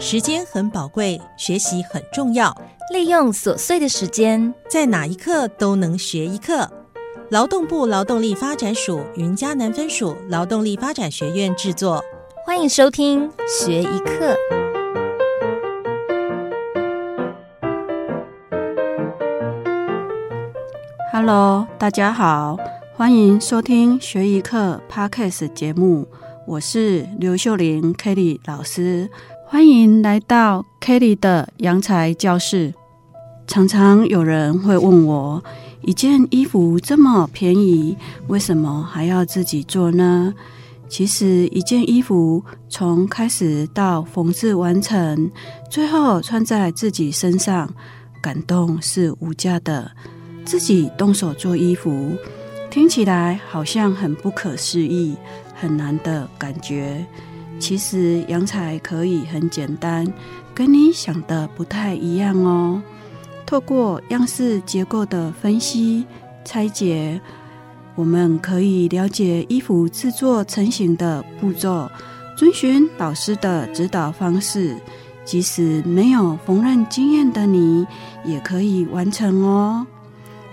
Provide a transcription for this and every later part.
时间很宝贵，学习很重要。利用琐碎的时间，在哪一刻都能学一课。劳动部劳动力发展署云嘉南分署劳动力发展学院制作，欢迎收听学一课。Hello，大家好，欢迎收听学一课 Podcast 节目，我是刘秀玲 Kelly 老师。欢迎来到 Kelly 的阳才教室。常常有人会问我，一件衣服这么便宜，为什么还要自己做呢？其实，一件衣服从开始到缝制完成，最后穿在自己身上，感动是无价的。自己动手做衣服，听起来好像很不可思议、很难的感觉。其实阳彩可以很简单，跟你想的不太一样哦。透过样式结构的分析拆解，我们可以了解衣服制作成型的步骤，遵循老师的指导方式，即使没有缝纫经验的你，也可以完成哦。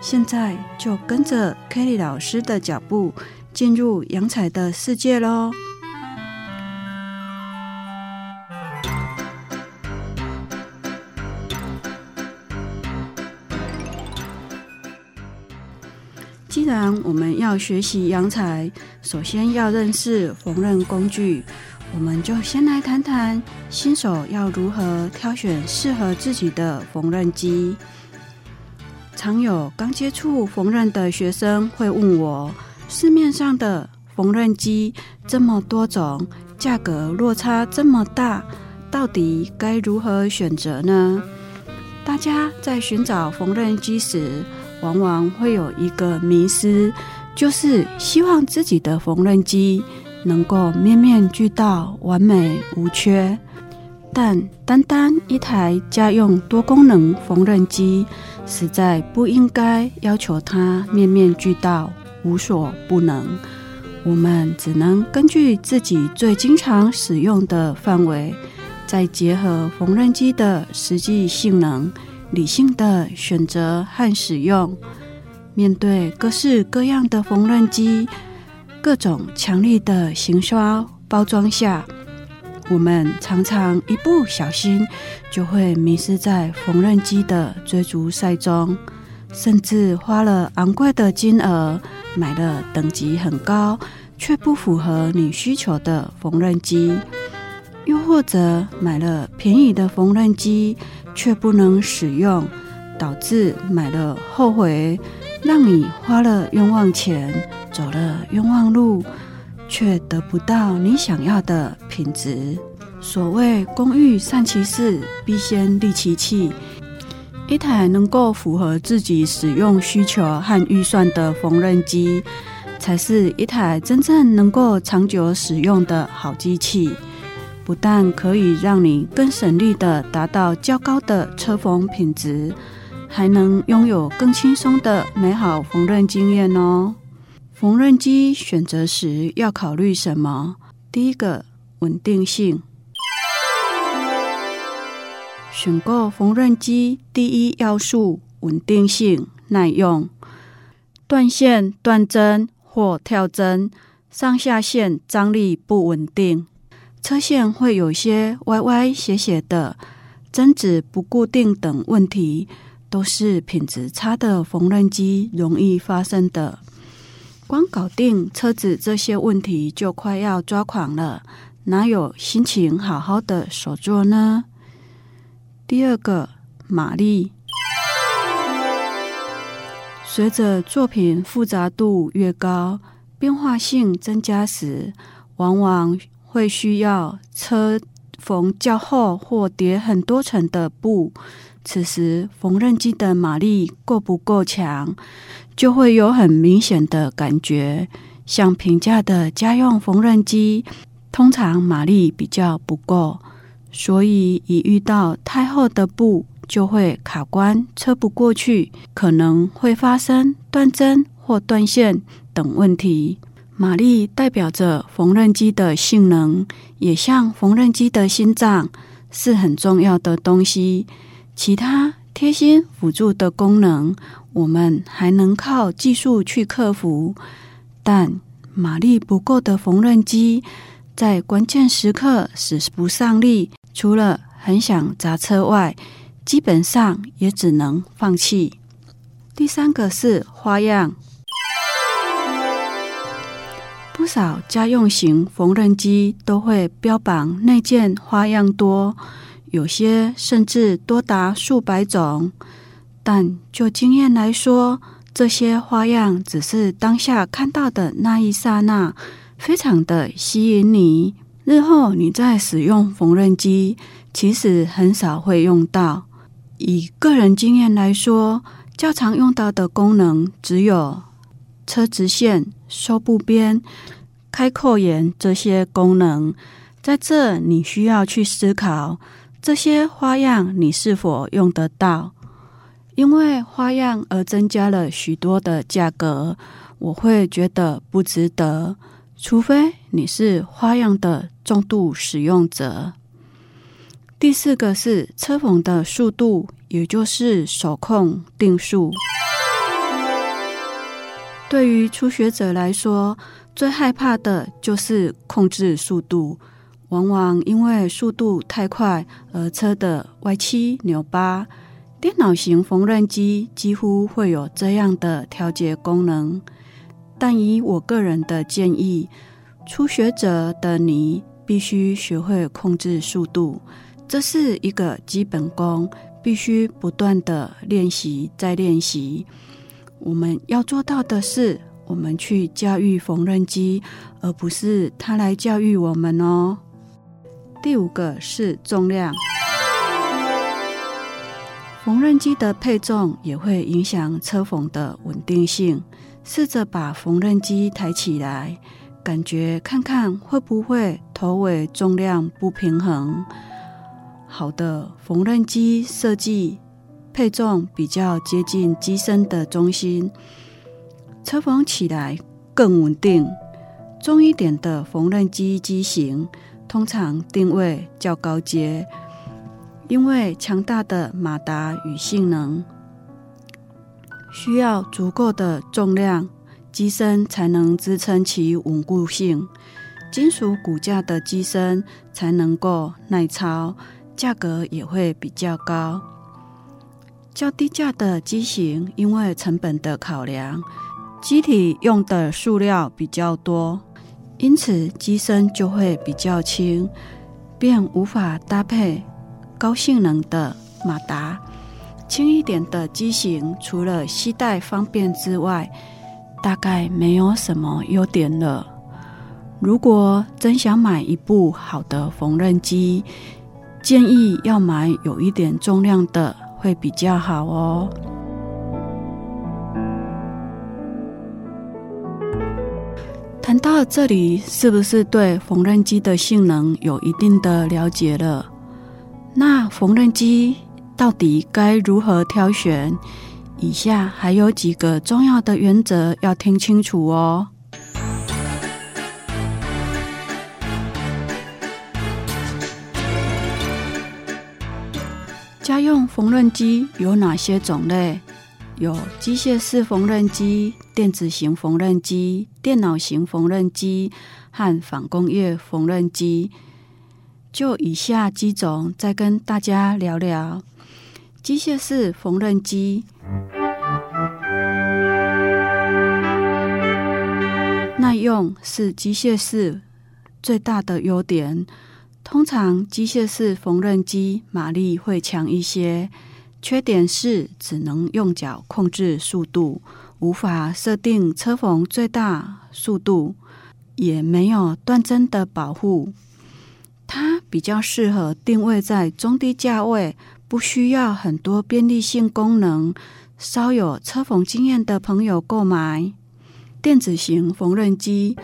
现在就跟着 Kelly 老师的脚步，进入阳彩的世界喽。我们要学习洋裁，首先要认识缝纫工具，我们就先来谈谈新手要如何挑选适合自己的缝纫机。常有刚接触缝纫的学生会问我：市面上的缝纫机这么多种，价格落差这么大，到底该如何选择呢？大家在寻找缝纫机时，往往会有一个迷失，就是希望自己的缝纫机能够面面俱到、完美无缺。但单单一台家用多功能缝纫机，实在不应该要求它面面俱到、无所不能。我们只能根据自己最经常使用的范围，再结合缝纫机的实际性能。理性的选择和使用，面对各式各样的缝纫机，各种强力的行刷包装下，我们常常一不小心就会迷失在缝纫机的追逐赛中，甚至花了昂贵的金额买了等级很高却不符合你需求的缝纫机，又或者买了便宜的缝纫机。却不能使用，导致买了后悔，让你花了冤枉钱，走了冤枉路，却得不到你想要的品质。所谓“工欲善其事，必先利其器”，一台能够符合自己使用需求和预算的缝纫机，才是一台真正能够长久使用的好机器。不但可以让你更省力的达到较高的车缝品质，还能拥有更轻松的美好缝纫经验哦。缝纫机选择时要考虑什么？第一个，稳定性。选购缝纫机第一要素：稳定性、耐用。断线、断针或跳针，上下线张力不稳定。车线会有些歪歪斜斜的，针子不固定等问题，都是品质差的缝纫机容易发生的。光搞定车子这些问题就快要抓狂了，哪有心情好好的手做呢？第二个，马力，随着作品复杂度越高，变化性增加时，往往。会需要车缝较厚或叠很多层的布，此时缝纫机的马力够不够强，就会有很明显的感觉。像平价的家用缝纫机，通常马力比较不够，所以一遇到太厚的布，就会卡关，车不过去，可能会发生断针或断线等问题。马力代表着缝纫机的性能，也像缝纫机的心脏，是很重要的东西，其他贴心辅助的功能，我们还能靠技术去克服。但马力不够的缝纫机，在关键时刻使不上力，除了很想砸车外，基本上也只能放弃。第三个是花样，不少家用型缝纫机都会标榜内件花样多，有些甚至多达数百种。但就经验来说，这些花样只是当下看到的那一刹那，非常的吸引你。日后你在使用缝纫机，其实很少会用到。以个人经验来说，较常用到的功能只有车直线、收布边、开扣眼这些功能。在这，你需要去思考这些花样你是否用得到。因为花样而增加了许多的价格，我会觉得不值得。除非你是花样的重度使用者。第四个是车缝的速度，也就是手控定速。对于初学者来说，最害怕的就是控制速度，往往因为速度太快而车的歪七扭八。电脑型缝纫机几乎会有这样的调节功能，但以我个人的建议，初学者的你必须学会控制速度。这是一个基本功，必须不断的练习再练习。我们要做到的是，我们去教育缝纫机，而不是它来教育我们哦。第五个是重量，缝纫机的配重也会影响车缝的稳定性。试着把缝纫机抬起来，感觉看看会不会头尾重量不平衡。好的缝纫机设计配重比较接近机身的中心，车缝起来更稳定。重一点的缝纫机机型通常定位较高阶，因为强大的马达与性能需要足够的重量，机身才能支撑其稳固性。金属骨架的机身才能够耐操。价格也会比较高，较低价的机型，因为成本的考量，机体用的塑料比较多，因此机身就会比较轻，便无法搭配高性能的马达。轻一点的机型，除了携带方便之外，大概没有什么优点了。如果真想买一部好的缝纫机，建议要买有一点重量的会比较好哦。谈到这里，是不是对缝纫机的性能有一定的了解了？那缝纫机到底该如何挑选？以下还有几个重要的原则要听清楚哦。缝纫机有哪些种类？有机械式缝纫机、电子型缝纫机、电脑型缝纫机和仿工业缝纫机。就以下几种，再跟大家聊聊机械式缝纫机。耐用是机械式最大的优点。通常机械式缝纫机马力会强一些，缺点是只能用脚控制速度，无法设定车缝最大速度，也没有断针的保护。它比较适合定位在中低价位，不需要很多便利性功能，稍有车缝经验的朋友购买。电子型缝纫机。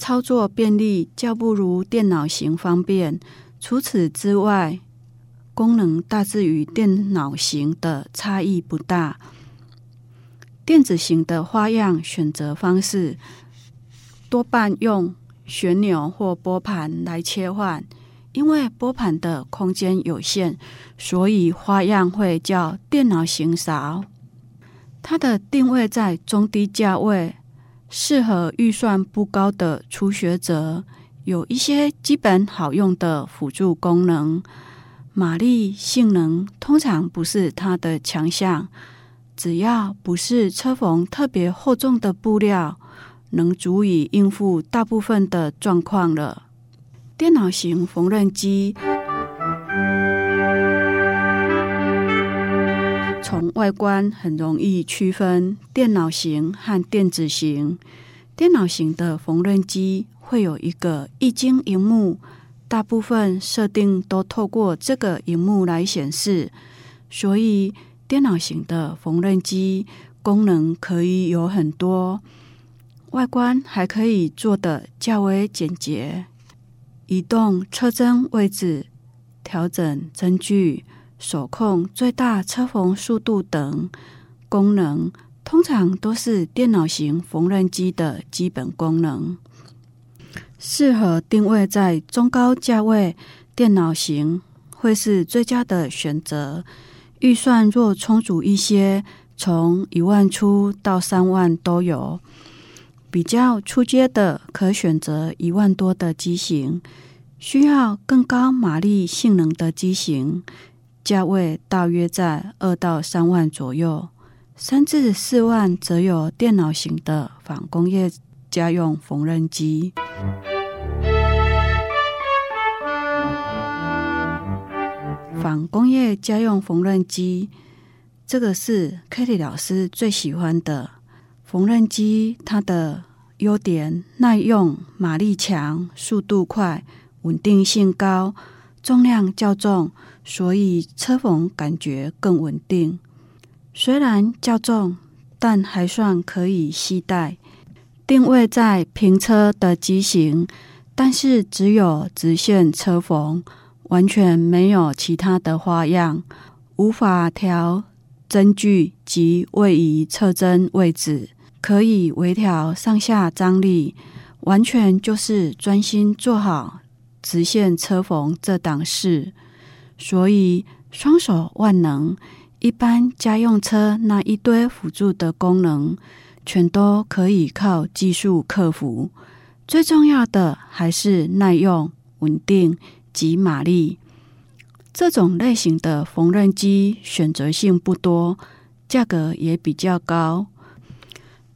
操作便利，较不如电脑型方便。除此之外，功能大致与电脑型的差异不大。电子型的花样选择方式多半用旋钮或拨盘来切换。因为拨盘的空间有限，所以花样会较电脑型少。它的定位在中低价位，适合预算不高的初学者。有一些基本好用的辅助功能，马力性能通常不是它的强项。只要不是车缝特别厚重的布料，能足以应付大部分的状况了。电脑型缝纫机，从外观很容易区分电脑型和电子型。电脑型的缝纫机会有一个液晶荧幕，大部分设定都透过这个荧幕来显示，所以电脑型的缝纫机功能可以有很多，外观还可以做得较为简洁。移动车针位置、调整针距、手控最大车缝速度等功能，通常都是电脑型缝纫机的基本功能。适合定位在中高价位，电脑型会是最佳的选择。预算若充足一些，从一万出到三万都有。比较出阶的，可选择一万多的机型；需要更高马力性能的机型，价位大约在二到三万左右。三至四万则有电脑型的仿工业家用缝纫机。仿工业家用缝纫机，这个是 Kitty 老师最喜欢的。缝纫机它的优点耐用、马力强、速度快、稳定性高、重量较重，所以车缝感觉更稳定。虽然较重，但还算可以携带。定位在平车的机型，但是只有直线车缝，完全没有其他的花样，无法调针距及位移侧针位置。可以微调上下张力，完全就是专心做好直线车缝这档事。所以双手万能，一般家用车那一堆辅助的功能，全都可以靠技术克服。最重要的还是耐用、稳定及马力。这种类型的缝纫机选择性不多，价格也比较高。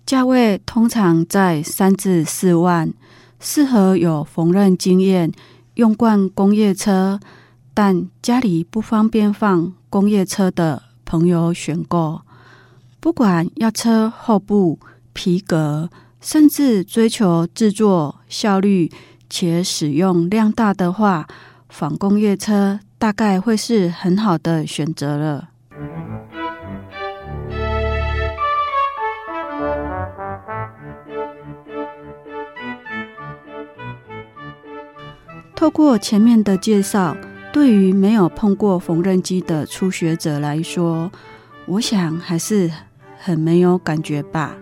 价位通常在三至四万，适合有缝纫经验、用惯工业车，但家里不方便放工业车的朋友选购。不管要车后部、皮革，甚至追求制作效率且使用量大的话，仿工业车大概会是很好的选择了。透过前面的介绍，对于没有碰过缝纫机的初学者来说，我想还是很没有感觉吧。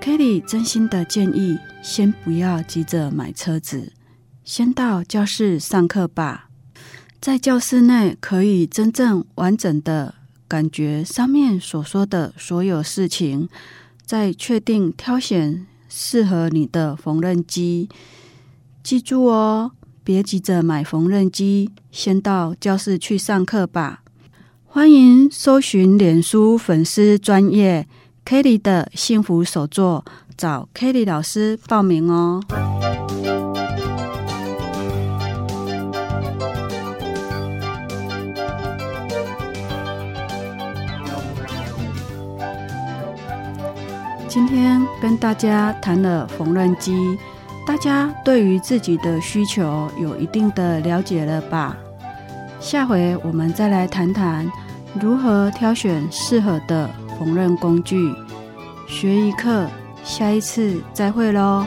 Kitty 真心的建议，先不要急着买车子，先到教室上课吧。在教室内，可以真正完整的感觉上面所说的所有事情，再确定挑选适合你的缝纫机。记住哦。别急着买缝纫机，先到教室去上课吧。欢迎搜寻脸书粉丝专业 Kelly 的幸福手作，找 Kelly 老师报名哦。今天跟大家谈了缝纫机。大家对于自己的需求有一定的了解了吧？下回我们再来谈谈如何挑选适合的缝纫工具。学一课，下一次再会喽。